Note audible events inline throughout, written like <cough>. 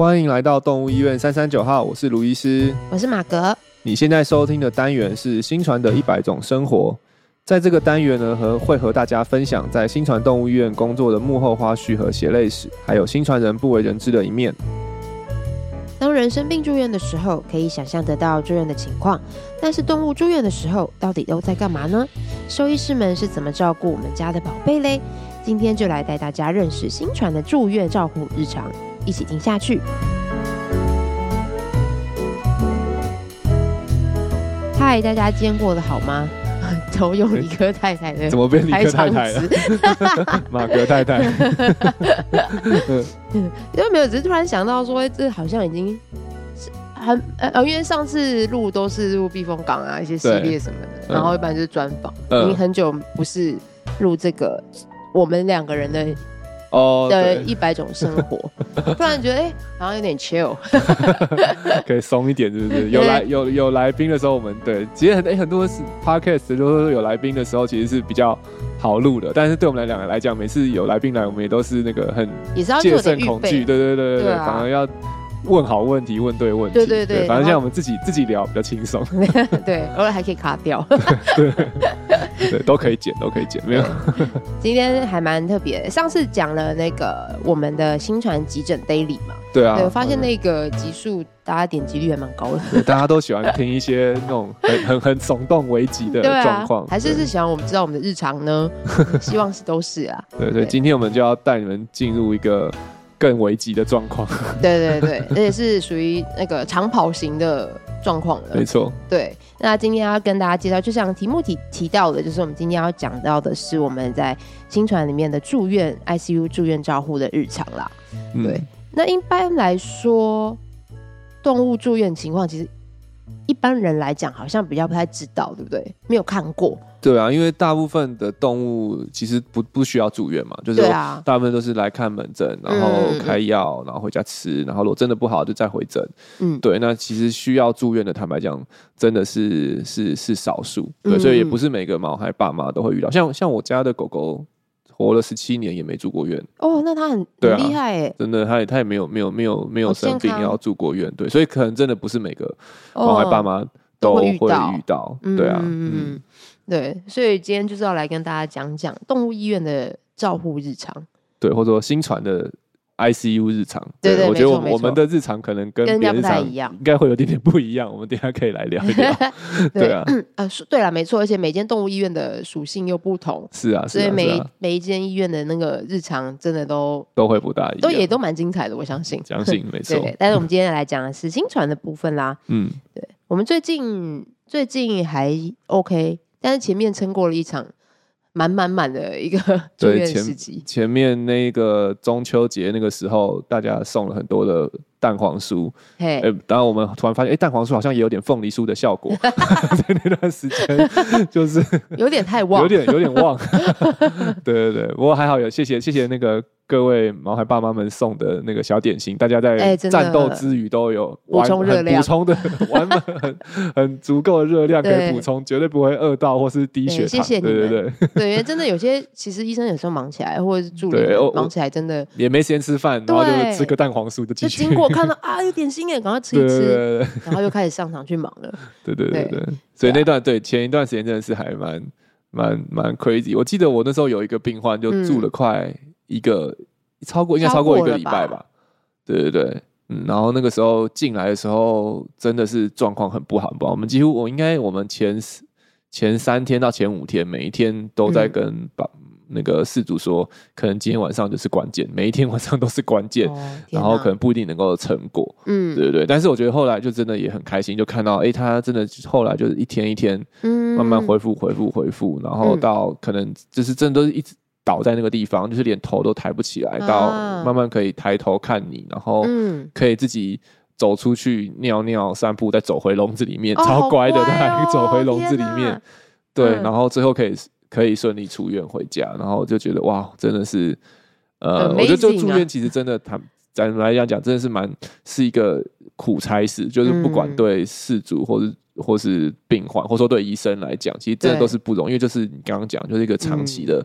欢迎来到动物医院三三九号，我是卢医师，我是马格。你现在收听的单元是新传的一百种生活，在这个单元呢，和会和大家分享在新传动物医院工作的幕后花絮和血泪史，还有新传人不为人知的一面。当人生病住院的时候，可以想象得到住院的情况，但是动物住院的时候，到底都在干嘛呢？兽医师们是怎么照顾我们家的宝贝嘞？今天就来带大家认识新传的住院照护日常。一起听下去。嗨，大家今天过得好吗？都用理科太太的，怎么变理科太太了？<laughs> 马格太太。<laughs> 因为没有，只是突然想到说，这好像已经是很呃，因为上次录都是录避风港啊，一些系列什么的，嗯、然后一般就是专访，已经很久不是录这个我们两个人的。哦，的一百种生活，<laughs> 突然觉得哎、欸，好像有点 chill，<laughs> 可以松一点，是不是？有来有有来宾的时候，我们对，其实很哎、欸、很多是 podcast 都是有来宾的时候，其实是比较好录的。但是对我们来两个来讲，每次有来宾来，我们也都是那个很也是要戒慎恐惧，对对对对对，反而要。问好问题，问对问题，对对对，对反正像我们自己自己聊比较轻松，<laughs> 对，偶尔还可以卡掉，对对，对，都可以剪，都可以剪，没有。<laughs> 今天还蛮特别，上次讲了那个我们的新传急诊 daily 嘛，<laughs> 对啊，对，我发现那个集数大家点击率还蛮高的，大家都喜欢听一些那种很 <laughs> 很很耸动危急的状况，还是是想我们知道我们的日常呢？希望是都是啊，对对，今天我们就要带你们进入一个。更危急的状况，对对对，而且是属于那个长跑型的状况了。没错，对。那今天要跟大家介绍，就像题目提提到的，就是我们今天要讲到的是我们在新传里面的住院 ICU 住院照护的日常啦。嗯、对，那一般来说，动物住院情况其实一般人来讲好像比较不太知道，对不对？没有看过。对啊，因为大部分的动物其实不不需要住院嘛，就是大部分都是来看门诊，然后开药，然后回家吃，然后如果真的不好就再回诊。嗯，对，那其实需要住院的，坦白讲，真的是是是少数。对，所以也不是每个毛孩爸妈都会遇到。像像我家的狗狗活了十七年也没住过院。哦，那它很很厉害哎，真的，它也它也没有没有没有没有生病要住过院。对，所以可能真的不是每个毛孩爸妈都会遇到。对啊，嗯。对，所以今天就是要来跟大家讲讲动物医院的照护日常，对，或者说新传的 ICU 日常。对，对，对，我觉得我，我们的日常可能跟别人日常应该会有点点不一样。我们等一下可以来聊一聊。<laughs> 对，啊啊，呃，对了，没错，而且每间动物医院的属性又不同。是啊，所以每一每一间医院的那个日常真的都都会不大一样，都也都蛮精彩的，我相信。相信 <laughs> 没错。对，但是我们今天来讲的是新传的部分啦。嗯，对，我们最近最近还 OK。但是前面撑过了一场满满满的一个 <laughs> 住院时期。前，前面那个中秋节那个时候，大家送了很多的蛋黄酥。哎当然我们突然发现，哎、欸，蛋黄酥好像也有点凤梨酥的效果。<laughs> 在那段时间，<laughs> 就是有点太旺，有点有点旺。<laughs> 对对对，不过还好有谢谢谢谢那个。各位毛孩爸妈们送的那个小点心，大家在战斗之余都有补充热量，补充的完满很很足够的热量可以补充，绝对不会饿到或是低血糖。谢谢你们，对对对，对，因为真的有些其实医生有时候忙起来，或者是助理忙起来，真的也没时间吃饭，然后就吃个蛋黄酥就经过看到啊有点心耶，赶快吃一吃，然后又开始上场去忙了。<laughs> 对对对对，所以那段对前一段时间真的是还蛮蛮蛮 crazy。我记得我那时候有一个病患就住了快。一个超过应该超过一个礼拜吧，对对对，嗯，然后那个时候进来的时候真的是状况很不好，不好。我们几乎我应该我们前前三天到前五天，每一天都在跟把那个事主说，可能今天晚上就是关键，每一天 <laughs> 晚上都是关键，然后可能不一定能够成果，嗯，对对对。但是我觉得后来就真的也很开心，就看到哎，他真的后来就是一天一天，嗯慢慢恢复恢复恢复，然后到可能就是真的都是一直。倒在那个地方，就是连头都抬不起来，到慢慢可以抬头看你，然后可以自己走出去尿尿、散步，再走回笼子里面，超乖的，他还 <laughs> 走回笼子里面。对，然后最后可以可以顺利出院回家，然后就觉得哇，真的是，呃，我觉得就住院其实真的，坦咱们来讲讲，真的是蛮是一个苦差事，就是不管对事主或是或是病患，或者说对医生来讲，其实真的都是不容易，因为就是你刚刚讲，就是一个长期的。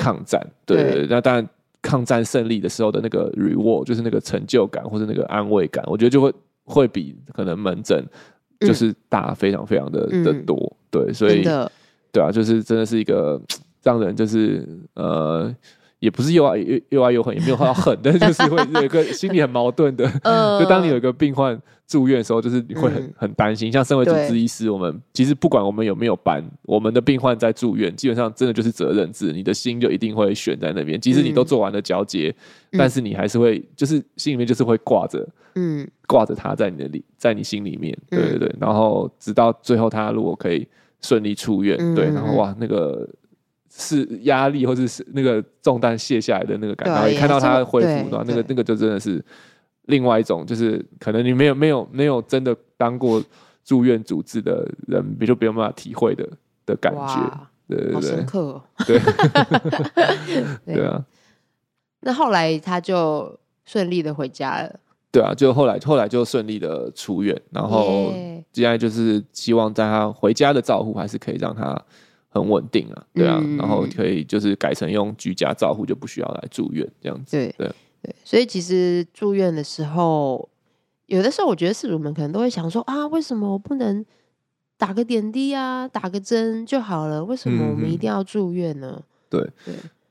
抗战，对对。对，那当然抗战胜利的时候的那个 reward，就是那个成就感或者那个安慰感，我觉得就会会比可能门诊就是大非常非常的、嗯、的多，对，所以对啊，就是真的是一个 <tsk> 让人就是呃。也不是又爱又又爱又恨，也没有到恨，但是就是会有一个 <laughs> 心里很矛盾的。就当你有一个病患住院的时候，就是你会很很担心。像身为主治医师，我们其实不管我们有没有班，我们的病患在住院，基本上真的就是责任制，你的心就一定会悬在那边。即使你都做完了交接，但是你还是会就是心里面就是会挂着，嗯，挂着他在你的里，在你心里面，对对对。然后直到最后，他如果可以顺利出院，对，然后哇那个。是压力，或者是那个重担卸下来的那个感觉，然后一看到他恢复，然后那个那个就真的是另外一种，就是可能你没有没有没有真的当过住院主治的人，你就没有办法体会的的感觉，对对对，深刻，对，对 <laughs> <laughs> 啊。那后来他就顺利的回家了，对啊，就后来后来就顺利的出院，然后接下来就是希望在他回家的照护还是可以让他。很稳定啊，对啊，嗯、然后可以就是改成用居家照护，就不需要来住院这样子。对对对，所以其实住院的时候，有的时候我觉得饲主们可能都会想说啊，为什么我不能打个点滴啊，打个针就好了？为什么我们一定要住院呢？嗯、对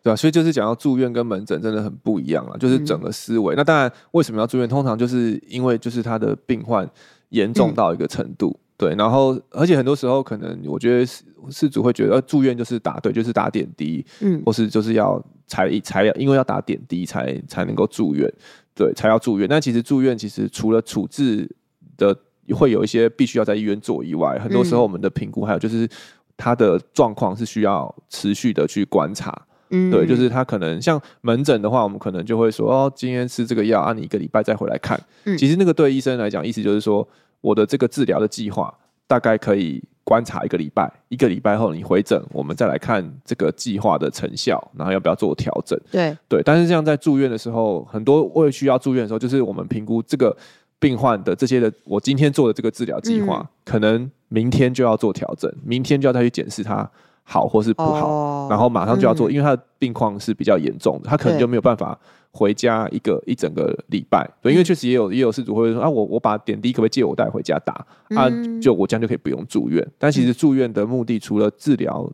对对啊，所以就是讲到住院跟门诊真的很不一样了，就是整个思维。嗯、那当然，为什么要住院？通常就是因为就是他的病患严重到一个程度。嗯对，然后而且很多时候可能我觉得事主会觉得住院就是打对，就是打点滴，嗯，或是就是要才才要因为要打点滴才才能够住院，对，才要住院。但其实住院其实除了处置的会有一些必须要在医院做以外，很多时候我们的评估还有就是他的状况是需要持续的去观察，嗯，对，就是他可能像门诊的话，我们可能就会说哦，今天吃这个药，啊，你一个礼拜再回来看。嗯，其实那个对医生来讲，意思就是说。我的这个治疗的计划大概可以观察一个礼拜，一个礼拜后你回诊，我们再来看这个计划的成效，然后要不要做调整。对对，但是像在住院的时候，很多会需要住院的时候，就是我们评估这个病患的这些的，我今天做的这个治疗计划，嗯、可能明天就要做调整，明天就要再去检视它好或是不好，哦、然后马上就要做，嗯、因为他的病况是比较严重的，他可能就没有办法。回家一个一整个礼拜，对，因为确实也有也有事主会说啊，我我把点滴可不可以借我带回家打啊？就我这样就可以不用住院。但其实住院的目的除了治疗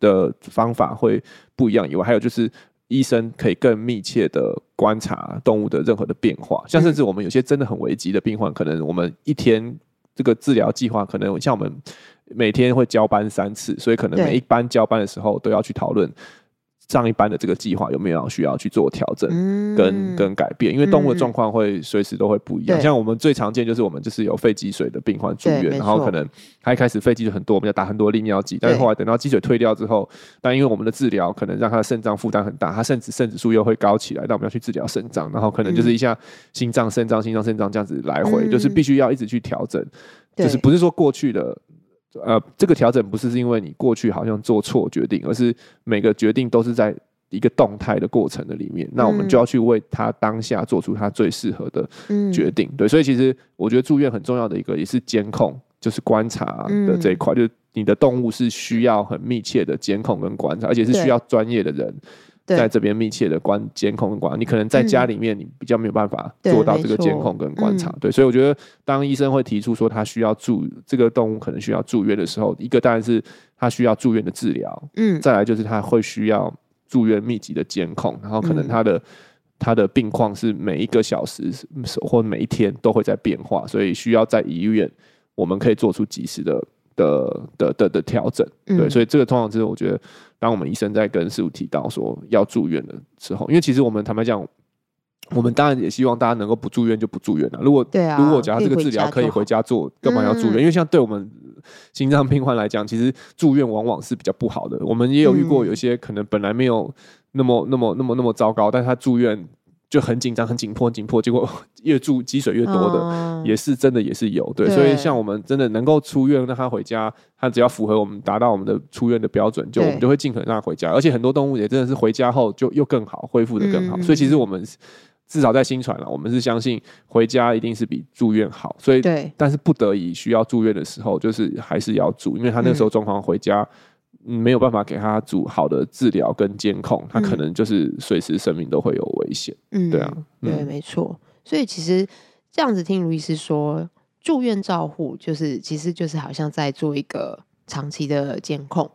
的方法会不一样以外，还有就是医生可以更密切的观察动物的任何的变化。像甚至我们有些真的很危急的病患，可能我们一天这个治疗计划，可能像我们每天会交班三次，所以可能每一班交班的时候都要去讨论。上一班的这个计划有没有需要去做调整跟跟改变？因为动物的状况会随时都会不一样。像我们最常见就是我们就是有肺积水的病患住院，然后可能他一开始肺积水很多，我们要打很多利尿剂，但是后来等到积水退掉之后，但因为我们的治疗可能让他的肾脏负担很大，他甚至肾指数又会高起来，那我们要去治疗肾脏，然后可能就是一下心脏、肾脏、心脏、肾脏这样子来回，就是必须要一直去调整，就是不是说过去的。呃，这个调整不是是因为你过去好像做错决定，而是每个决定都是在一个动态的过程的里面。那我们就要去为他当下做出他最适合的决定。对，所以其实我觉得住院很重要的一个也是监控，就是观察的这一块，就是你的动物是需要很密切的监控跟观察，而且是需要专业的人。在这边密切的观监控跟观察，你可能在家里面你比较没有办法做到这个监控跟观察，对，对，所以我觉得当医生会提出说他需要住这个动物可能需要住院的时候，一个当然是他需要住院的治疗，嗯，再来就是他会需要住院密集的监控，然后可能他的他的病况是每一个小时或每一天都会在变化，所以需要在医院我们可以做出及时的。的的的的调整，对，所以这个通常就是我觉得，当我们医生在跟师傅提到说要住院的时候，因为其实我们坦白讲，我们当然也希望大家能够不住院就不住院了。如果对啊，如果假如这个治疗可以回家做，干嘛要住院？因为像对我们心脏病患来讲，其实住院往往是比较不好的。我们也有遇过有一些可能本来没有那么那么那么那么糟糕，但是他住院。就很紧张，很紧迫，很紧迫。结果 <laughs> 越住积水越多的，嗯、也是真的，也是有对。对，所以像我们真的能够出院让他回家，他只要符合我们达到我们的出院的标准，就我们就会尽可能让他回家。而且很多动物也真的是回家后就又更好，恢复的更好。嗯、所以其实我们至少在新传了，我们是相信回家一定是比住院好。所以，对但是不得已需要住院的时候，就是还是要住，因为他那时候状况回家。没有办法给他组好的治疗跟监控，他可能就是随时生命都会有危险。嗯，对啊，对，嗯、没错。所以其实这样子听卢医师说，住院照护就是其实就是好像在做一个长期的监控，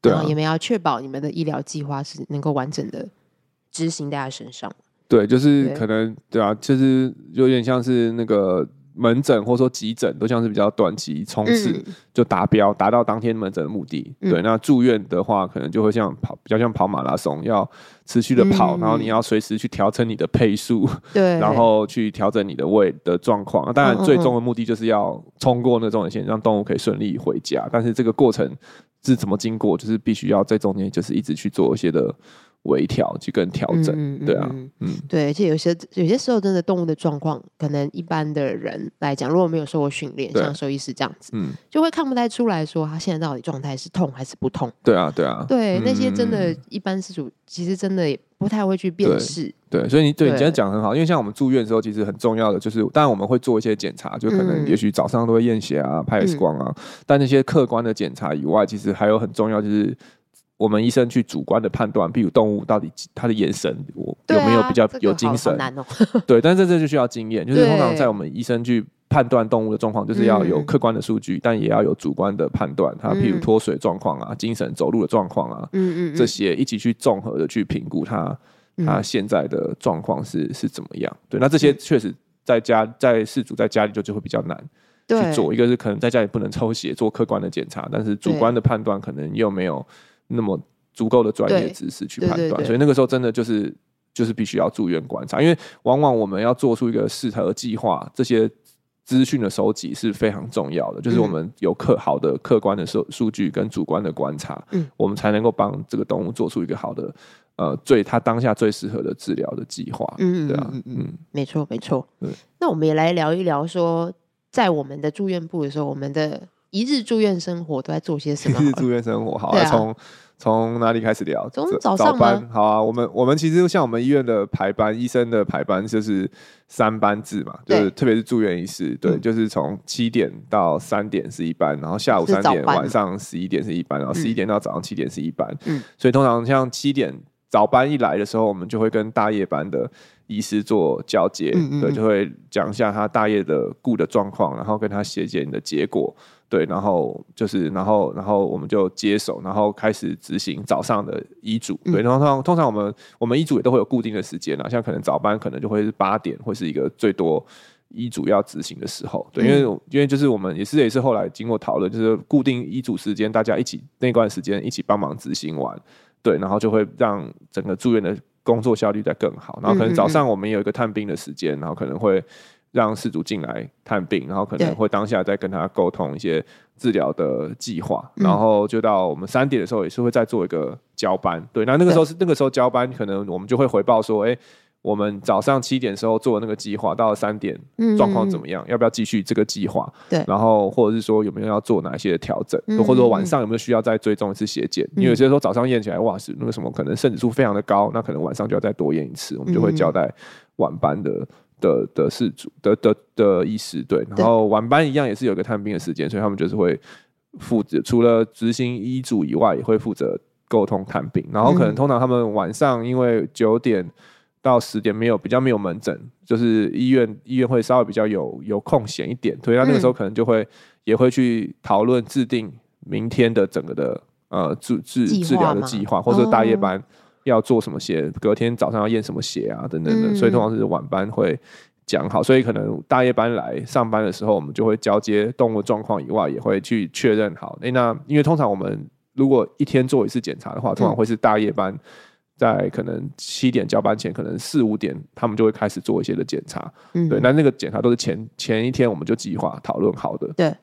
对啊，也没有要确保你们的医疗计划是能够完整的执行在他身上。对，就是可能对，对啊，就是有点像是那个。门诊或者说急诊都像是比较短期冲刺就达标，达、嗯、到当天门诊的目的。嗯、对，那住院的话，可能就会像跑，比较像跑马拉松，要持续的跑，嗯、然后你要随时去调整你的配速，对，然后去调整你的胃的状况。当然，最终的目的就是要冲过那种线，让动物可以顺利回家。但是这个过程是怎么经过，就是必须要在中间就是一直去做一些的。微调去跟调整，嗯、对啊，嗯，对，而且有些有些时候，真的动物的状况，可能一般的人来讲，如果没有受过训练，像兽医师这样子，嗯，就会看不太出来说他现在到底状态是痛还是不痛。对啊，对啊，对，那些真的，一般饲主其实真的也不太会去辨识。对，所以你对你今天讲很好，因为像我们住院的时候，其实很重要的就是，当然我们会做一些检查，就可能也许早上都会验血啊、拍 X 光啊，嗯、但那些客观的检查以外，其实还有很重要就是。我们医生去主观的判断，比如动物到底它的眼神，我有没有比较有精神？对，但是这就需要经验。就是通常在我们医生去判断动物的状况，就是要有客观的数据，但也要有主观的判断。它譬如脱水状况啊，精神走路的状况啊，嗯嗯这些一起去综合的去评估它它现在的状况是是怎么样。对，那这些确实在家在饲主在家里就就会比较难去做。一个是可能在家里不能抽血做客观的检查，但是主观的判断可能又没有。那么足够的专业知识去判断，所以那个时候真的就是就是必须要住院观察，因为往往我们要做出一个适合计划，这些资讯的收集是非常重要的。就是我们有客好的客观的数数据跟主观的观察，嗯，我们才能够帮这个动物做出一个好的呃最它当下最适合的治疗的计划。嗯，对啊，嗯嗯，没错没错。对，那我们也来聊一聊说，在我们的住院部的时候，我们的。一日住院生活都在做些什么？<laughs> 一日住院生活，好，啊，从从哪里开始聊？从早上班，好啊。我们我们其实像我们医院的排班，医生的排班就是三班制嘛，就是特别是住院医师，对，就是从七点到三点是一班，然后下午三点晚上十一点是一班，然后十一点到早上七点是一班。嗯，所以通常像七点早班一来的时候，我们就会跟大夜班的医师做交接，对，就会讲一下他大夜的顾的状况，然后跟他写检的结果。对，然后就是，然后，然后我们就接手，然后开始执行早上的医嘱。对，然后通常通常我们我们医嘱也都会有固定的时间啦，像可能早班可能就会是八点，会是一个最多医嘱要执行的时候。对，因为因为就是我们也是也是后来经过讨论，就是固定医嘱时间，大家一起那段时间一起帮忙执行完，对，然后就会让整个住院的工作效率再更好。然后可能早上我们有一个探病的时间，然后可能会。让事主进来探病，然后可能会当下再跟他沟通一些治疗的计划，然后就到我们三点的时候也是会再做一个交班。对，那那个时候是那个时候交班，可能我们就会回报说，哎，我们早上七点的时候做的那个计划，到了三点状况怎么样？要不要继续这个计划？对，然后或者是说有没有要做哪些调整，或者说晚上有没有需要再追踪一次血检？因为有些时候早上验起来哇是那个什么，可能肾指数非常的高，那可能晚上就要再多验一次，我们就会交代晚班的。的的事主的的的医师对，然后晚班一样也是有个探病的时间，所以他们就是会负责除了执行医嘱以外，也会负责沟通探病。然后可能通常他们晚上因为九点到十点没有比较没有门诊，就是医院医院会稍微比较有有空闲一点，所以他那个时候可能就会也会去讨论制定明天的整个的呃治治治疗的计划，或者说大夜班。要做什么血？隔天早上要验什么血啊？等等的，嗯、所以通常是晚班会讲好，所以可能大夜班来上班的时候，我们就会交接动物状况以外，也会去确认好。诶，那因为通常我们如果一天做一次检查的话，通常会是大夜班在可能七点交班前，可能四五点他们就会开始做一些的检查。嗯，对，那那个检查都是前前一天我们就计划讨论好的。对，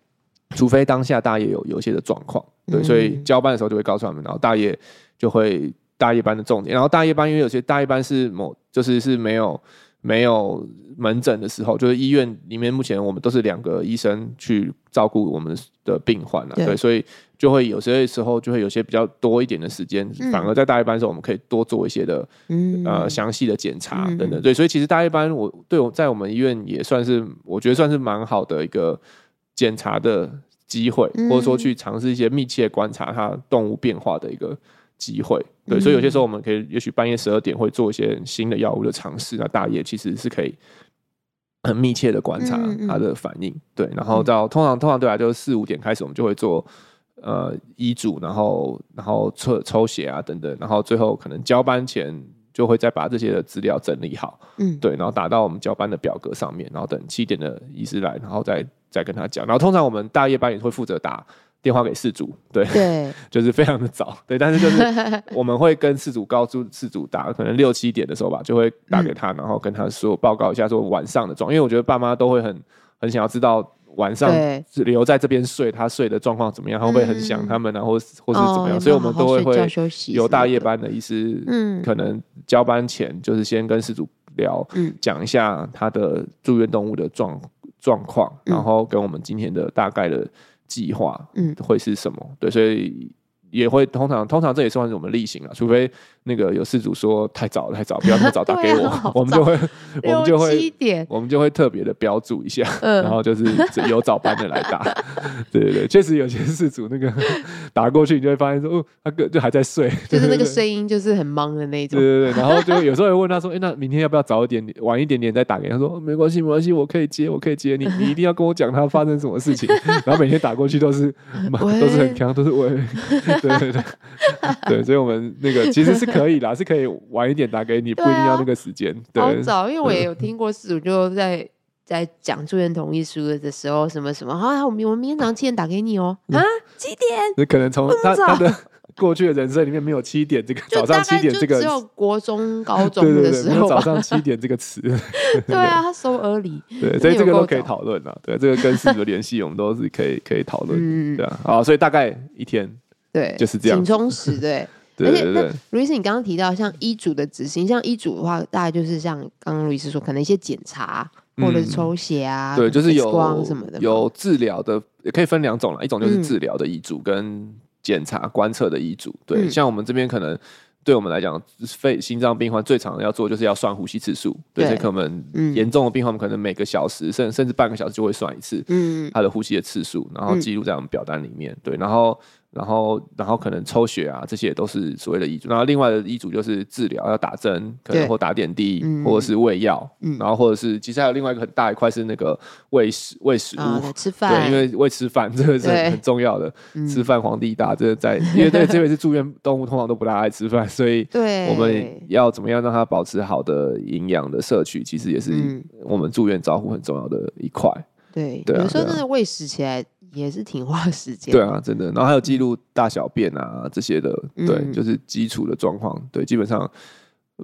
除非当下大夜有有一些的状况，对，所以交班的时候就会告诉他们，然后大夜就会。大夜班的重点，然后大夜班因为有些大夜班是某就是是没有没有门诊的时候，就是医院里面目前我们都是两个医生去照顾我们的病患了，对，对，所以就会有些时候就会有些比较多一点的时间，嗯、反而在大夜班的时候我们可以多做一些的、嗯、呃详细的检查等等，对，所以其实大夜班我对我在我们医院也算是我觉得算是蛮好的一个检查的。机会，或者说去尝试一些密切观察它动物变化的一个机会。对，所以有些时候我们可以，也许半夜十二点会做一些新的药物的尝试。那大夜其实是可以很密切的观察他的反应。对，然后到通常通常对来就是四五点开始，我们就会做呃医嘱，然后然后抽抽血啊等等，然后最后可能交班前。就会再把这些的资料整理好，嗯，对，然后打到我们交班的表格上面，然后等七点的医师来，然后再再跟他讲。然后通常我们大夜班也会负责打电话给事主，对，对，<laughs> 就是非常的早，对，但是就是 <laughs> 我们会跟事主告诉事主打，可能六七点的时候吧，就会打给他，然后跟他说报告一下说晚上的状况，因为我觉得爸妈都会很很想要知道。晚上留在这边睡，他睡的状况怎么样？他会不会很想他们啊，或或是怎么样？所以我们都会会有大夜班的医师，嗯，可能交班前就是先跟事主聊，嗯讲一下他的住院动物的状状况，然后跟我们今天的大概的计划，嗯，会是什么？对，所以。也会通常通常这也算是我们例行了，除非那个有事主说太早了太早，不要那么早打给我，啊、<laughs> 我们就会 <laughs> 我们就会我们就会特别的标注一下，嗯、然后就是有早班的来打。<laughs> 对对对，确实有些事主那个打过去，你就会发现说哦，他个就还在睡，就是那个声音就是很忙的那种。对对对，然后就有时候会问他说，哎，那明天要不要早一点点，晚一点点再打给他？说没关系没关系，我可以接我可以接，你你一定要跟我讲他发生什么事情。然后每天打过去都是都是很强，都是喂。对对对，<laughs> 对，所以我们那个其实是可以啦，是可以晚一点打给你，不一定要那个时间。对，好早，因为我也有听过饲主就在在讲住院同意书的时候，什么什么，好，我们我们明天早上七点打给你哦。<laughs> 啊，几点？那可能从他他的 <laughs> 过去的人生里面没有七点这个早上七点这个，只有国中高中的时候早上七点这个词。对啊，他 so early。对，所以这个都可以讨论啊。对，这个跟饲主的联系我们都是可以可以讨论。嗯，对啊，好，所以大概一天。对，就是这样，挺充实。<laughs> 对，而且那卢医师，你刚刚提到像医嘱的执行，像医嘱的话，大概就是像刚刚卢医师说，可能一些检查或者是抽血啊，对，就是有光什么的，有治疗的，也可以分两种啦，一种就是治疗的医嘱跟检查观测的医嘱。对，像我们这边可能对我们来讲，肺心脏病患最常要做就是要算呼吸次数。对，所以可能严重的病患们，可能每个小时甚甚至半个小时就会算一次，嗯，他的呼吸的次数，然后记录在我们表单里面。对，然后。然后，然后可能抽血啊，这些也都是所谓的医嘱。然后另外的医嘱就是治疗，要打针，可能或打点滴，嗯、或者是喂药。嗯、然后或者是，其实还有另外一个很大一块是那个喂食喂食物，哦、吃饭。对，<laughs> 因为喂吃饭这个是很重要的。对吃饭皇帝大，这个在因为对这位是住院动物，通常都不大爱吃饭，所以 <laughs> 我们要怎么样让它保持好的营养的摄取，其实也是我们住院照护很重要的一块。对，对啊、有时候真的喂食起来。也是挺花时间。对啊，真的。然后还有记录大小便啊这些的，嗯、对，就是基础的状况。对，基本上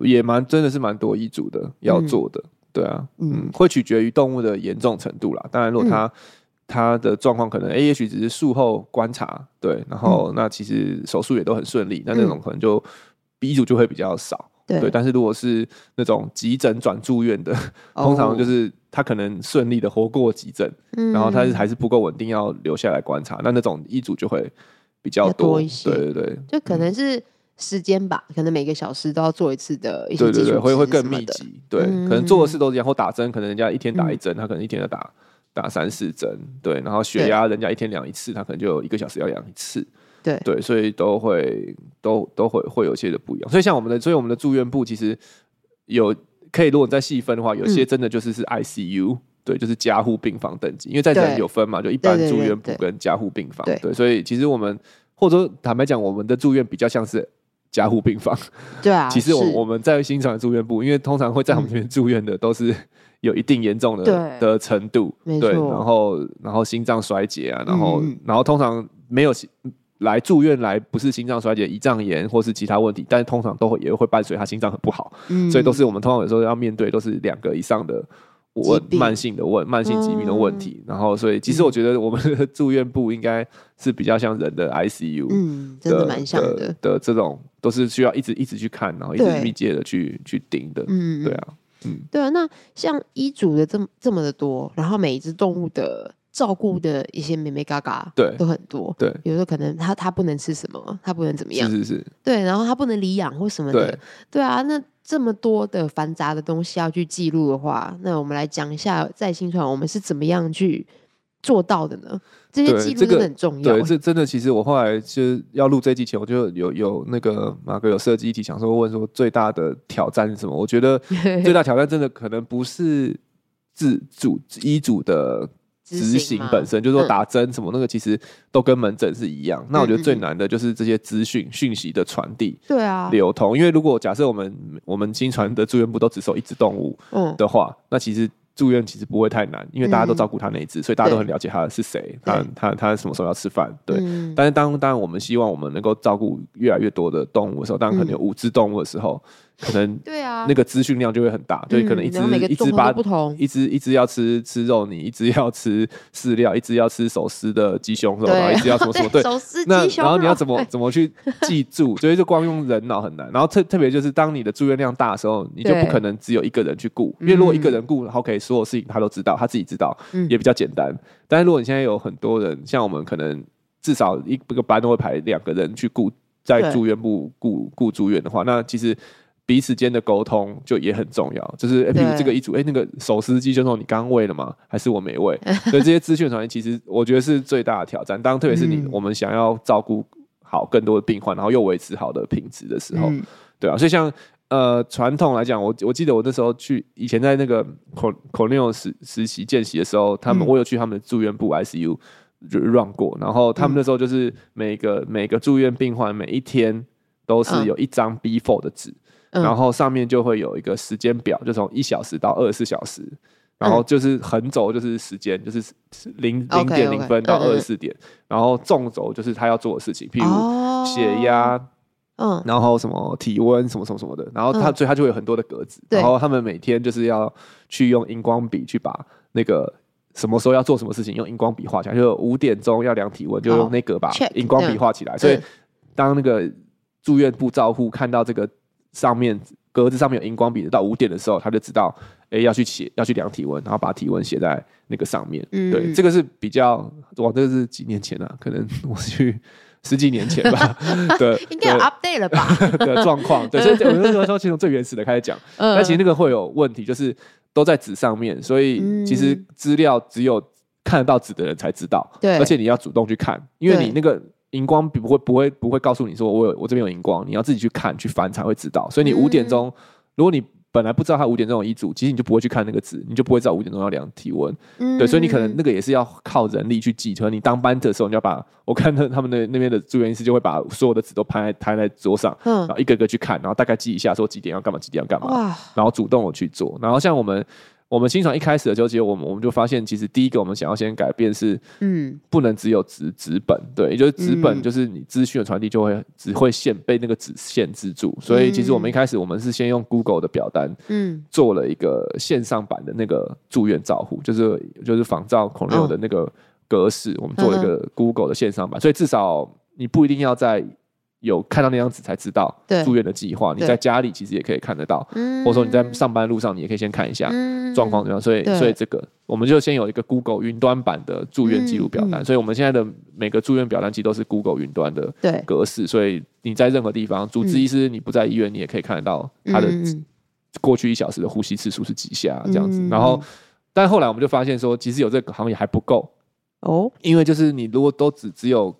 也蛮真的是蛮多医嘱的要做的。嗯、对啊，嗯，会取决于动物的严重程度啦。当然，如果它、嗯、它的状况可能，哎，也许只是术后观察，对，然后、嗯、那其实手术也都很顺利，那那种可能就医嘱就会比较少。对，对，但是如果是那种急诊转住院的，哦、通常就是他可能顺利的活过急诊，嗯、然后他是还是不够稳定，要留下来观察，那那种医嘱就会比较多，多一些。对对对，就可能是时间吧，嗯、可能每个小时都要做一次的一些，对对对，会会更密集。对，嗯、可能做的事都是，然后打针，可能人家一天打一针，嗯、他可能一天要打打三四针。对，然后血压人家一天量一次，他可能就有一个小时要量一次。对。对，所以都会都都会会有些的不一样。所以像我们的，所以我们的住院部其实有可以，如果再细分的话，有些真的就是是 ICU，、嗯、对，就是加护病房等级，因为在人有分嘛，就一般住院部跟加护病房。对，所以其实我们或者说坦白讲，我们的住院比较像是加护病房。对啊，<laughs> 其实我是。我们在新传的住院部，因为通常会在我们这边住院的都是有一定严重的的程度，对，对，然后然后心脏衰竭啊，然后、嗯、然后通常没有。来住院来不是心脏衰竭、胰脏炎或是其他问题，但是通常都会也会伴随他心脏很不好，嗯、所以都是我们通常有时候要面对都是两个以上的问慢性的问慢性疾病的问题，嗯、然后所以其实我觉得我们的住院部应该是比较像人的 ICU，嗯，真的蛮像的。的，的这种都是需要一直一直去看，然后一直密切的去去盯的，嗯，对啊，嗯，对啊，那像医嘱的这么这么的多，然后每一只动物的。照顾的一些妹妹嘎嘎，对，都很多。对，有时候可能他他不能吃什么，他不能怎么样，是是是。对，然后他不能离养或什么的。对，对啊，那这么多的繁杂的东西要去记录的话，那我们来讲一下，在新传我们是怎么样去做到的呢？这些记录真的很重要。对，这真的，其实我后来就是要录这一集前，我就有有那个马哥有设计一题，想说问说最大的挑战是什么？我觉得最大挑战真的可能不是自主医嘱的执行本身，就是说打针什么那个，其实都跟门诊是一样。那我觉得最难的就是这些资讯讯息的传递，对啊，流通。因为如果假设我们我们新传的住院部都只收一只动物的话，那其实。住院其实不会太难，因为大家都照顾他那一只，嗯、所以大家都很了解他是谁，他他他什么时候要吃饭，对。嗯、但是当当然我们希望我们能够照顾越来越多的动物的时候，当然可能有五只动物的时候。嗯可能 <laughs> 对啊，那个资讯量就会很大，对，可能一只一只八不同，一只一只要吃吃肉泥，一只要吃饲料，一只要吃手撕的鸡胸肉，然后一只要什么什么对，<laughs> 那然后你要怎么 <laughs> 怎么去记住？所以就光用人脑很难。然后特特别就是当你的住院量大的时候，你就不可能只有一个人去顾，因为如果一个人顾，然后可以所有事情他都知道，他自己知道，也比较简单。但是如果你现在有很多人，像我们可能至少一个班都会排两个人去顾，在住院部顾顾住院的话，那其实。彼此间的沟通就也很重要，就是比如这个一组，哎那个手撕鸡胸肉你刚喂了吗？还是我没喂？<laughs> 所以这些资讯传递，其实我觉得是最大的挑战。当特别是你我们想要照顾好更多的病患，然后又维持好的品质的时候，嗯、对啊。所以像呃传统来讲，我我记得我那时候去以前在那个 Cornell 实实习见习的时候，他们我有去他们的住院部 ICU 就 run 过，然后他们那时候就是每个每个住院病患每一天都是有一张 B4 的纸。然后上面就会有一个时间表，就从一小时到二十四小时，然后就是横轴就是时间，就是零零点零分到二十四点，然后纵轴就是他要做的事情，譬如血压，嗯，然后什么体温什么什么什么的，然后他所以他就会有很多的格子，然后他们每天就是要去用荧光笔去把那个什么时候要做什么事情用荧光笔画起来，就五点钟要量体温，就用那个把荧光笔画起来，所以当那个住院部照护看到这个。上面格子上面有荧光笔的，到五点的时候，他就知道，哎、欸，要去写，要去量体温，然后把体温写在那个上面。嗯、对，这个是比较，哇，这个是几年前啊，可能我去十几年前吧。<laughs> 对，应该有 update 了吧？<laughs> 的状况，对，所以我那时候说，其实从最原始的开始讲，那、呃、其实那个会有问题，就是都在纸上面，所以其实资料只有看得到纸的人才知道。对，而且你要主动去看，因为你那个。荧光笔不会不会不会告诉你说我有我这边有荧光，你要自己去看去翻才会知道。所以你五点钟，嗯、如果你本来不知道他五点钟有医嘱，其实你就不会去看那个纸，你就不会知道五点钟要量体温。嗯、对，所以你可能那个也是要靠人力去记。可能你当班的时候，你要把我看到他们的那边的住院医师就会把所有的纸都拍在摊在桌上，嗯、然后一个个去看，然后大概记一下说几点要干嘛，几点要干嘛，然后主动的去做。然后像我们。我们心传一开始的时候，其实我们我们就发现，其实第一个我们想要先改变是，嗯，不能只有纸纸本，对，也就是纸本就是你资讯的传递就会只会限被那个纸限制住，所以其实我们一开始我们是先用 Google 的表单，嗯，做了一个线上版的那个住院照护，就是就是仿照 Cornell 的那个格式，我们做了一个 Google 的线上版，所以至少你不一定要在。有看到那张纸才知道住院的计划，你在家里其实也可以看得到，或者说你在上班路上你也可以先看一下状况怎么样。所以，所以这个我们就先有一个 Google 云端版的住院记录表单。所以我们现在的每个住院表单其实都是 Google 云端的格式，所以你在任何地方，主治医师你不在医院，你也可以看得到他的过去一小时的呼吸次数是几下这样子。然后，但后来我们就发现说，其实有这个好像也还不够。哦，因为就是你如果都只只有。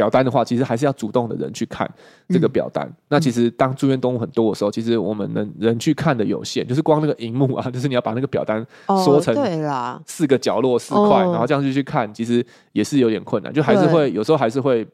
表单的话，其实还是要主动的人去看这个表单。嗯、那其实当住院动物很多的时候，其实我们能人去看的有限，就是光那个荧幕啊，<laughs> 就是你要把那个表单缩成四个角落四块，哦、然后这样子去看，其实也是有点困难。就还是会有时候还是会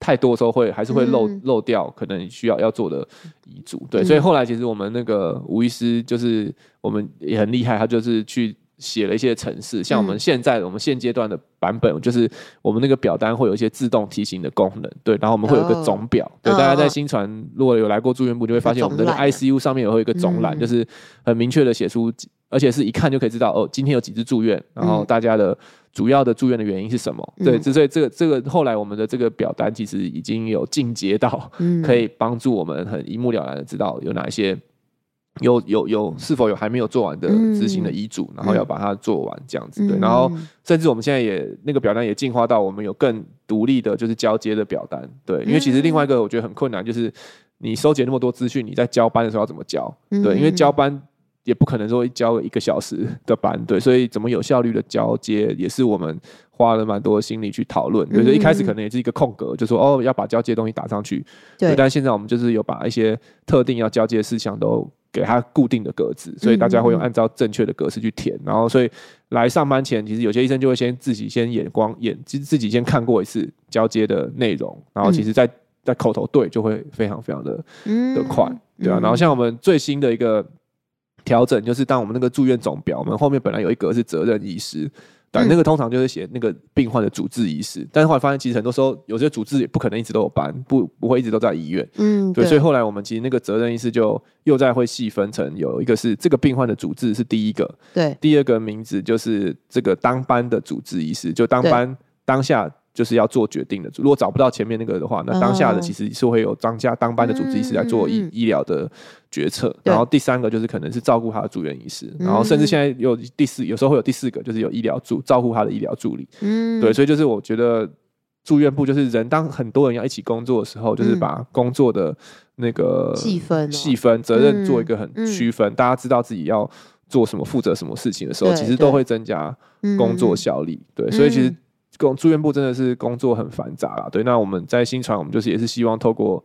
太多的时候会还是会漏、嗯、漏掉，可能需要要做的遗嘱。对，嗯、所以后来其实我们那个吴医师就是我们也很厉害，他就是去。写了一些程式，像我们现在我们现阶段的版本，就是我们那个表单会有一些自动提醒的功能，对，然后我们会有个总表，对，大家在新传如果有来过住院部，就会发现我们的 ICU 上面也会有一个总栏，就是很明确的写出，而且是一看就可以知道哦，今天有几次住院，然后大家的主要的住院的原因是什么，对，所以这个这个后来我们的这个表单其实已经有进阶到，可以帮助我们很一目了然的知道有哪一些。有有有，是否有还没有做完的执行的遗嘱，嗯、然后要把它做完这样子，对，然后甚至我们现在也那个表单也进化到我们有更独立的，就是交接的表单，对，因为其实另外一个我觉得很困难，就是你收集那么多资讯，你在交班的时候要怎么交？对，因为交班也不可能说交一个小时的班，对，所以怎么有效率的交接，也是我们花了蛮多心力去讨论。对，所以一开始可能也是一个空格，就说哦要把交接东西打上去，但现在我们就是有把一些特定要交接的事项都给它固定的格子，所以大家会用按照正确的格式去填，然后所以来上班前，其实有些医生就会先自己先眼光眼，其实自己先看过一次交接的内容，然后其实在在口头对就会非常非常的的快，对啊，然后像我们最新的一个。调整就是，当我们那个住院总表，我们后面本来有一格是责任医师，但那个通常就是写那个病患的主治医师，但是后来发现，其实很多时候有些主治也不可能一直都有班，不不会一直都在医院，嗯，对，所以后来我们其实那个责任医师就又再会细分成有一个是这个病患的主治是第一个，对，第二个名字就是这个当班的主治医师，就当班当下。就是要做决定的。如果找不到前面那个的话，那当下的其实是会有当家当班的主治医师来做医、嗯、医疗的决策。然后第三个就是可能是照顾他的住院医师，然后甚至现在有第四，有时候会有第四个，就是有医疗助照顾他的医疗助理。嗯，对，所以就是我觉得住院部就是人，当很多人要一起工作的时候，就是把工作的那个细分细分责任做一个很区分，大家知道自己要做什么、负责什么事情的时候，其实都会增加工作效率。对，所以其实。工住院部真的是工作很繁杂啦，对。那我们在新传，我们就是也是希望透过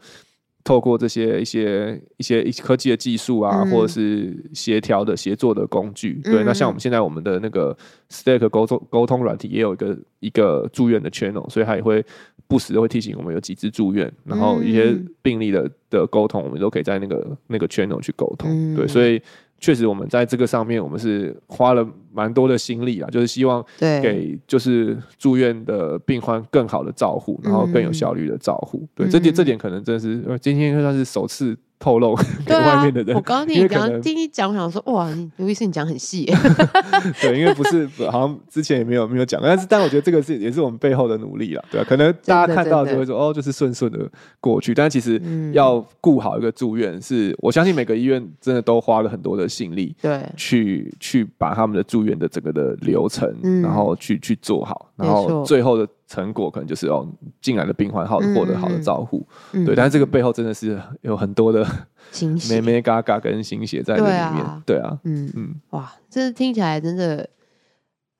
透过这些一些一些科技的技术啊，嗯、或者是协调的协作的工具，对。嗯、那像我们现在我们的那个 Stack 沟通沟通软体也有一个一个住院的 channel，所以它也会不时的会提醒我们有几支住院，然后一些病例的的沟通，我们都可以在那个那个 channel 去沟通，嗯、对。所以。确实，我们在这个上面，我们是花了蛮多的心力啊，就是希望给就是住院的病患更好的照护，然后更有效率的照护。对，这点这点可能真的是今天算是首次。透露给外面的人。啊、我刚刚听你刚刚听你讲，我想说哇，刘医师你讲很细。<laughs> 对，因为不是好像之前也没有没有讲，但是但我觉得这个是也是我们背后的努力啦，对啊，可能大家看到就会说哦，就是顺顺的过去，但其实要顾好一个住院是，是我相信每个医院真的都花了很多的心力，对，去去把他们的住院的整个的流程，嗯、然后去去做好，然后最后的。成果可能就是哦，进来的病患好获得好的照护，嗯、对，但是这个背后真的是有很多的咩咩嘎嘎跟心血在里面，对啊，对啊嗯嗯，哇，这听起来真的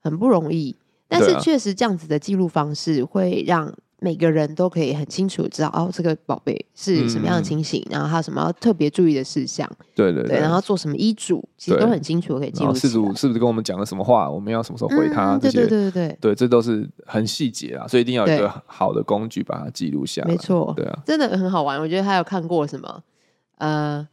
很不容易，但是确实这样子的记录方式会让。每个人都可以很清楚知道哦，这个宝贝是什么样的情形，嗯、然后还有什么要特别注意的事项，对对对，对，然后做什么医嘱，其实都很清楚可以记录。事主是不是跟我们讲了什么话？我们要什么时候回他？嗯、这些对对对对对，对，这都是很细节啊，所以一定要有一个好的工具把它记录下来。没错，对啊，真的很好玩。我觉得还有看过什么，呃。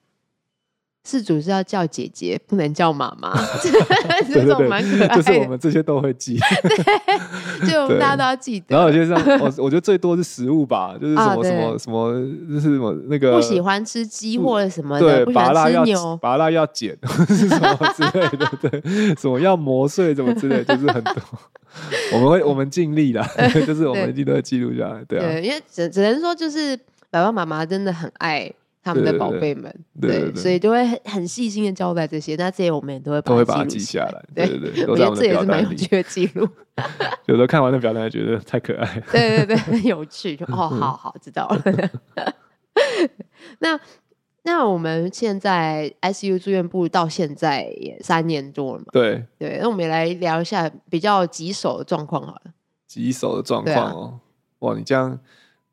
事主是要叫姐姐，不能叫妈妈，<laughs> <laughs> 这种蛮可爱的。就是我们这些都会记，对，<laughs> 就我们大家都要记得。然后有些像我，我觉得最多是食物吧，就是什么什么什么，就是什么那个不喜欢吃鸡或者什么的，对，拔辣要拔辣要剪，是什么之类的，对，什么要磨碎，什么之类，就是很多。我们会，我们尽力啦，就是我们一定都会记录下来，对啊。因为只只能说，就是爸爸妈妈真的很爱。他们的宝贝们，对，对，对，对，对，所以都会很很细心的交代这些。那这些我们也都会都会把它记下来。对对对，我觉得这也是蛮有趣的记录。<laughs> 有时候看完那表单，还觉得太可爱了。对对对，很有趣。就哦，好好知道了。<laughs> 那那我们现在 ICU 住院部到现在也三年多了嘛？对对，那我们也来聊一下比较棘手的状况好了。棘手的状况哦，啊、哇，你这样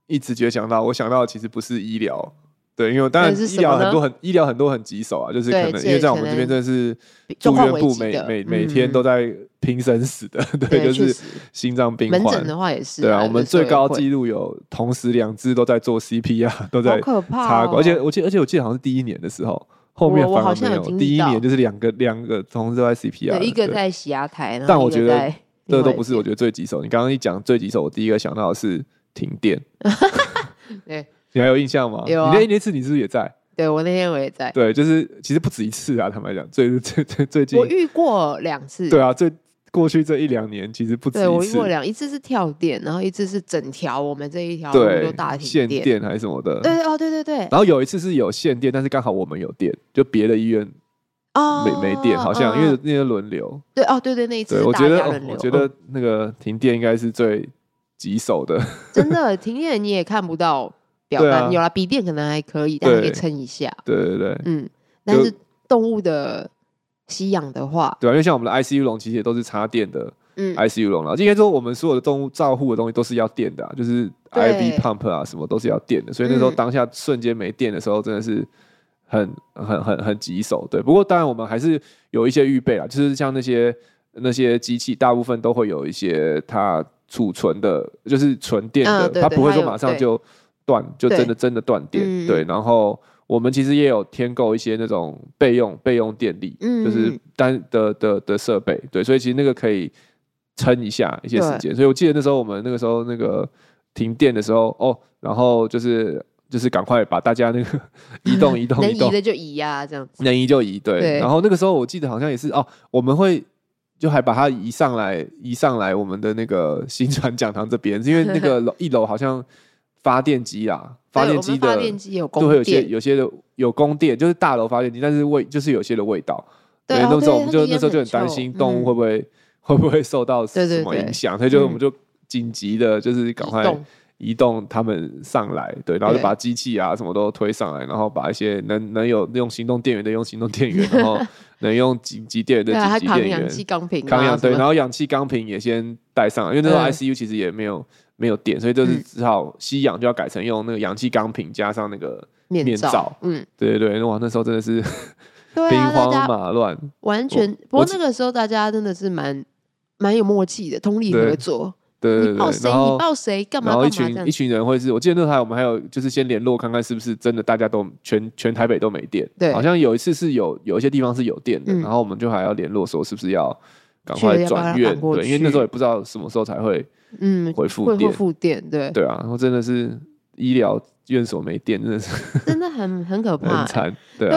一直觉得想到，我想到的其实不是医疗。对，因为当然医疗很多很医疗很多很棘手啊，就是可能因为在我们这边真的是住院部每每每天都在拼生死的，<laughs> 对，就是心脏病患。门诊的话也是，对啊，我们最高纪录有同时两只都在做 CPR，<laughs> 都在插管，而且我记而且我记得好像是第一年的时候，后面反而没有。第一年就是两个两个同时都在 CPR，一个在洗牙台，但我觉得这都不是我觉得最棘手。你刚刚一讲最棘手，我第一个想到的是停电。<laughs> 对。你还有印象吗？有啊，你那那次你是不是也在？对，我那天我也在。对，就是其实不止一次啊，坦白讲，最最最最近我遇过两次。对啊，最过去这一两年其实不止一次。对，我遇过两，一次是跳电，然后一次是整条我们这一条对都大停电，限电还是什么的。对哦，对对对。然后有一次是有限电，但是刚好我们有电，就别的医院哦没没电，好像因为那些轮流。对哦，对对，那一次我觉得我觉得那个停电应该是最棘手的。真的停电你也看不到。表单、啊、有了笔电可能还可以，但是可以撑一下。对对对，嗯，但是动物的吸氧的话，对啊，因为像我们的 ICU 笼其实也都是插电的，嗯，ICU 笼了。应该说我们所有的动物照护的东西都是要电的，啊，就是 IV pump 啊，什么都是要电的。所以那时候当下瞬间没电的时候，真的是很很很很棘手。对，不过当然我们还是有一些预备啊，就是像那些那些机器，大部分都会有一些它储存的，就是纯电的，它不会说马上就断，就真的真的断电。对，然后。我们其实也有添购一些那种备用备用电力，嗯、就是单的的的设备，对，所以其实那个可以撑一下一些时间。所以我记得那时候我们那个时候那个停电的时候，哦，然后就是就是赶快把大家那个 <laughs> 移动移动移动，能移的就移呀、啊，这样子，能移就移，对。对然后那个时候我记得好像也是哦，我们会就还把它移上来，移上来我们的那个新传讲堂这边，因为那个楼 <laughs> 一楼好像发电机啊。发电机的发电机有都会有些有些的有供电，就是大楼发电机，但是味就是有些的味道。对，那时候我们就那时候就很担心动物会不会 <laughs> 会不会受到什么影响，所以就我们就紧急的，就是赶快移动他们上来，对，然后就把机器啊什么都推上来，然后把一些能能有用行动电源的用行动电源，<laughs> 然后能用紧急电源的紧急电源，氧气钢瓶，扛氧对，然后氧气钢瓶也先带上来，因为那时候 ICU 其实也没有。没有电，所以就是只好吸氧，就要改成用那个氧气钢瓶加上那个面罩。嗯，对对对，哇，那时候真的是兵荒马乱，完全。不过那个时候大家真的是蛮蛮有默契的，通力合作。对对对，你报谁？你报谁？干嘛？然后一群一群人会是，我记得那台我们还有就是先联络看看是不是真的大家都全全台北都没电。对，好像有一次是有有一些地方是有电的，然后我们就还要联络说是不是要赶快转院。对，因为那时候也不知道什么时候才会。嗯，恢复电，复电，对对啊，然后真的是医疗院所没电，真的是真的很很可 <laughs> 怕，很惨，对啊，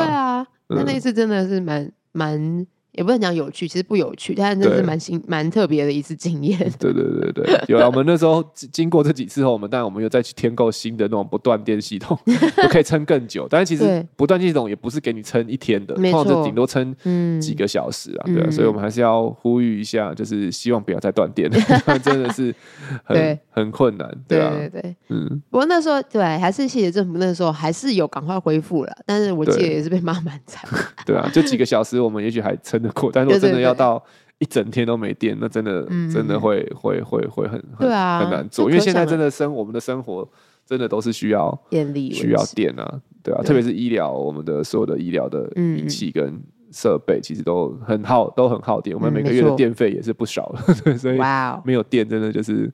对啊，那那次真的是蛮蛮。也不能讲有趣，其实不有趣，但真的是蛮新、蛮特别的一次经验。<laughs> 对对对对，有了。我们那时候经过这几次后，我们当然我们又再去添购新的那种不断电系统，就可以撑更久。但是其实不断电系统也不是给你撑一天的，通常就顶多撑几个小时啊。对啊，所以我们还是要呼吁一下，就是希望不要再断电了，真的是很很困难。对啊，对对，嗯。不过那时候对，还是谢谢政府，那时候还是有赶快恢复了，但是我记得也是被骂蛮惨。<laughs> 对啊，就几个小时，我们也许还撑。但是我真的要到一整天都没电，那真的真的会会会会很很很难做，因为现在真的生我们的生活真的都是需要电力需要电啊，对啊，特别是医疗，我们的所有的医疗的仪器跟设备其实都很耗都很耗电，我们每个月的电费也是不少的，<laughs> 所以没有电真的就是。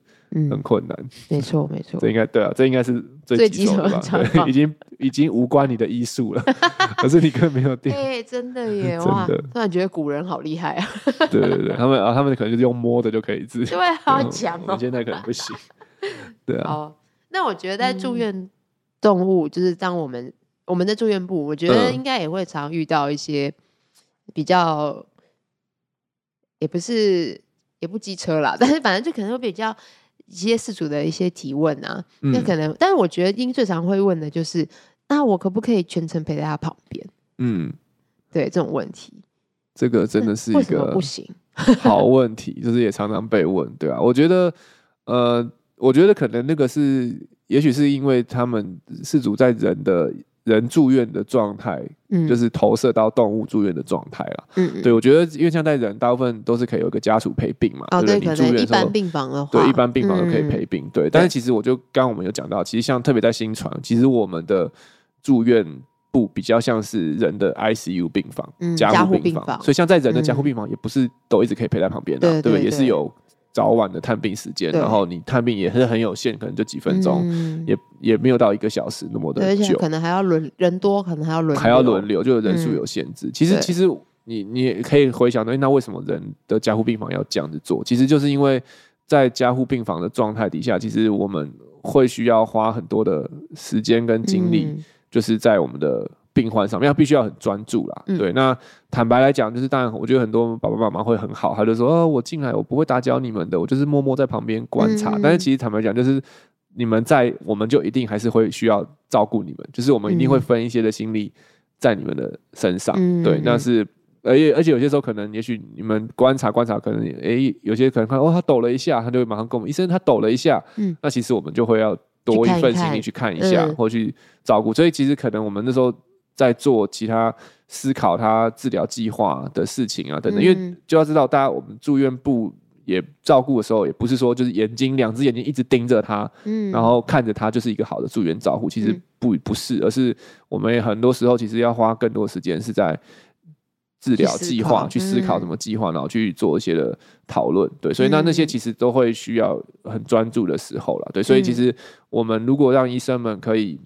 很困难，没错没错，这应该对啊，这应该是最棘手的吧？对，已经已经无关你的医术了，<laughs> 可是你根本没有定，哎，真的耶，<laughs> 哇，突然觉得古人好厉害啊！对对对，他们啊，他们可能就是用摸的就可以治，对，好强哦。我们现在可能不行，<laughs> 对啊。好，那我觉得在住院动物，就是当我们我们的住院部，我觉得应该也会常遇到一些比较，也不是也不机车啦，但是反正就可能会比较。一些事主的一些提问啊，那可能，嗯、但是我觉得，因最常会问的就是，那我可不可以全程陪在他旁边？嗯，对，这种问题，这个真的是一个不行 <laughs> 好问题，就是也常常被问，对啊，我觉得，呃，我觉得可能那个是，也许是因为他们事主在人的。人住院的状态，嗯，就是投射到动物住院的状态了。嗯，对，我觉得因为像在人，大部分都是可以有一个家属陪病嘛。哦，对，可能一般病房的话，对，一般病房都可以陪病。对，但是其实我就刚刚我们有讲到，其实像特别在新传，其实我们的住院部比较像是人的 ICU 病房、加护病房，所以像在人的加护病房，也不是都一直可以陪在旁边的，对不对？也是有。早晚的探病时间，然后你探病也是很有限，可能就几分钟，也也没有到一个小时那么的久，可能还要轮人多，可能还要轮还要轮流，就人数有限制。其实其实你你也可以回想到，那为什么人的加护病房要这样子做？其实就是因为在加护病房的状态底下，其实我们会需要花很多的时间跟精力，就是在我们的。病患上面要必须要很专注啦，嗯、对。那坦白来讲，就是当然，我觉得很多爸爸妈妈会很好，他就说：“哦，我进来，我不会打搅你们的，我就是默默在旁边观察。嗯”但是其实坦白讲，就是你们在，我们就一定还是会需要照顾你们，就是我们一定会分一些的心力在你们的身上。嗯、对，那是而且而且有些时候可能，也许你们观察观察，可能诶、欸，有些可能看哦，他抖了一下，他就会马上跟我们医生，他抖了一下。嗯，那其实我们就会要多一份心力去看一下，看看嗯、或去照顾。所以其实可能我们那时候。在做其他思考他治疗计划的事情啊等等。因为就要知道，大家我们住院部也照顾的时候，也不是说就是眼睛两只眼睛一直盯着他，嗯，然后看着他就是一个好的住院照护，其实不不是，而是我们很多时候其实要花更多时间是在。治疗计划去思考。什么计划，然后去做一些的讨论，对，所以那那些其实都会需要很专注的时候了，对，所以其实我们如果让医生们可以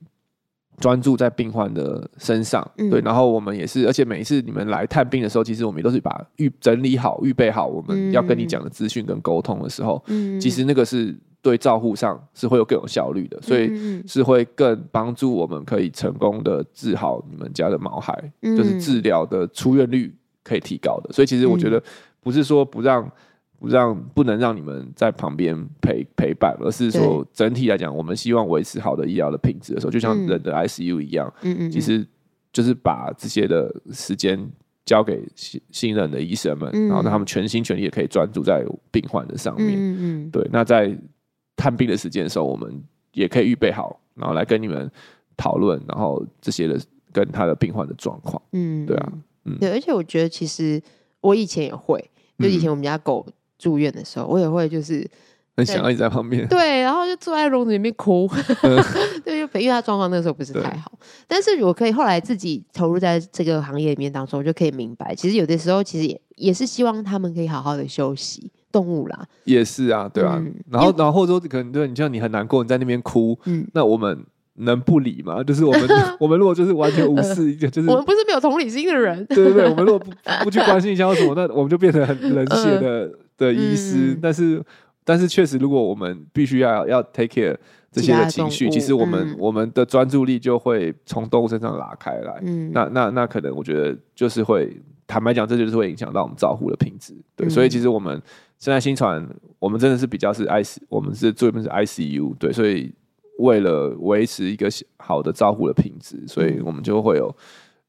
专注在病患的身上，对，然后我们也是，而且每一次你们来探病的时候，其实我们都是把预整理好、预备好我们要跟你讲的资讯跟沟通的时候，嗯其实那个是。对照护上是会有更有效率的，所以是会更帮助我们可以成功的治好你们家的毛孩，嗯、就是治疗的出院率可以提高的。所以其实我觉得不是说不让不让不能让你们在旁边陪陪伴，而是说整体来讲，我们希望维持好的医疗的品质的时候，就像人的 ICU 一样，嗯嗯、其实就是把这些的时间交给信信任的医生们，嗯、然后让他们全心全意也可以专注在病患的上面。嗯、对，那在。探病的时间的时候，我们也可以预备好，然后来跟你们讨论，然后这些的跟他的病患的状况。嗯，对啊，嗯，对，而且我觉得其实我以前也会，就以前我们家狗住院的时候，嗯、我也会就是很想要你在旁边，对，然后就坐在笼子里面哭，嗯、<laughs> 对，因为他状况那个时候不是太好，但是我可以后来自己投入在这个行业里面当中，我就可以明白，其实有的时候其实也也是希望他们可以好好的休息。动物啦，也是啊，对啊，然后然后或者说可能对你像你很难过，你在那边哭，嗯，那我们能不理吗？就是我们 <laughs> 我们如果就是完全无视，就是我们不是没有同理心的人，对对对，我们如果不 <laughs> 不去关心一下为什么，那我们就变成很冷血的的医师。但是但是确实，如果我们必须要要 take care 这些的情绪，其实我们我们的专注力就会从动物身上拉开来。嗯，那那那可能我觉得就是会坦白讲，这就是会影响到我们照护的品质。对，所以其实我们。现在新传，我们真的是比较是 I C，我们是做的是 I C U，对，所以为了维持一个好的照护的品质，所以我们就会有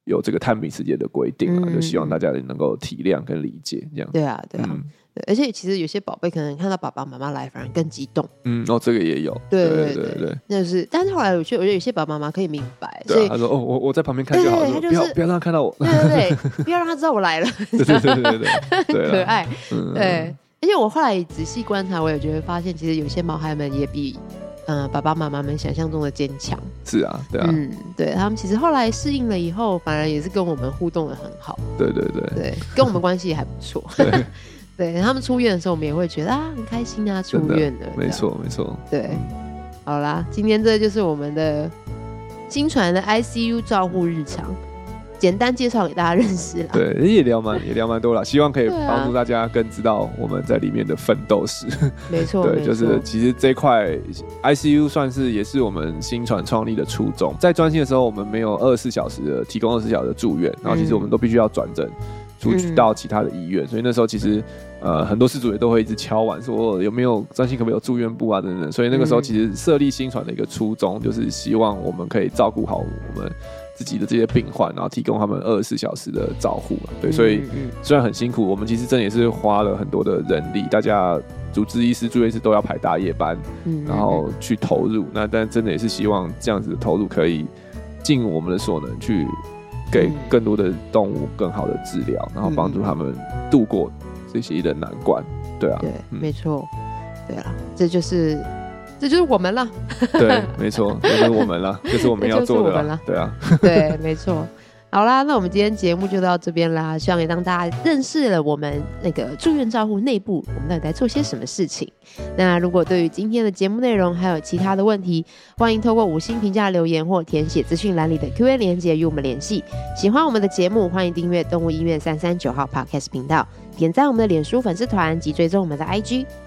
有这个探秘时间的规定啊，嗯、就希望大家能够体谅跟理解这样。对啊，对啊，而且其实有些宝贝可能看到爸爸妈妈来，反而更激动。嗯，哦，这个也有。对对对对，那就是，但是后来我觉得，我觉得有些爸爸妈妈可以明白，所以他说：“哦，我我在旁边看就好了，不要不要让他看到我。”对对对，<laughs> 不要让他知道我来了。<laughs> 对对对对对，<laughs> 可爱。嗯、对。而且我后来仔细观察，我也觉得发现，其实有些毛孩们也比，嗯、呃，爸爸妈妈们想象中的坚强。是啊，对啊，嗯，对他们其实后来适应了以后，反而也是跟我们互动的很好。对对对，对，跟我们关系也还不错。对，<laughs> 对他们出院的时候，我们也会觉得啊，很开心啊，出院了。没错，没错。对，好啦，今天这就是我们的新传的 ICU 照护日常。简单介绍给大家认识了。对，也聊蛮也聊蛮多了，希望可以帮助大家更知道我们在里面的奋斗史。<laughs> 没错，对，就是其实这块 ICU 算是也是我们新传创立的初衷。在专心的时候，我们没有二十四小时的提供二十四小时的住院，然后其实我们都必须要转诊出去到其他的医院，所以那时候其实呃很多事主也都会一直敲碗说有没有专心可不可以有住院部啊等等。所以那个时候其实设立新传的一个初衷就是希望我们可以照顾好我们。自己的这些病患，然后提供他们二十四小时的照护嘛，对，所以虽然很辛苦，我们其实真的也是花了很多的人力，大家主治医师、住院医师都要排大夜班，然后去投入。那但真的也是希望这样子的投入可以尽我们的所能，去给更多的动物更好的治疗，然后帮助他们度过这些的难关。对啊，对，没错，对啊，这就是。这就是我们了，对，没错，这就是我们了，这是我们要做的了，对啊，对，没错。好啦，那我们今天节目就到这边啦，希望也让大家认识了我们那个住院照护内部，我们到底在做些什么事情。那如果对于今天的节目内容还有其他的问题，欢迎透过五星评价留言或填写资讯栏里的 Q&A 连接与我们联系。喜欢我们的节目，欢迎订阅动物医院三三九号 Podcast 频道，点赞我们的脸书粉丝团及追踪我们的 IG。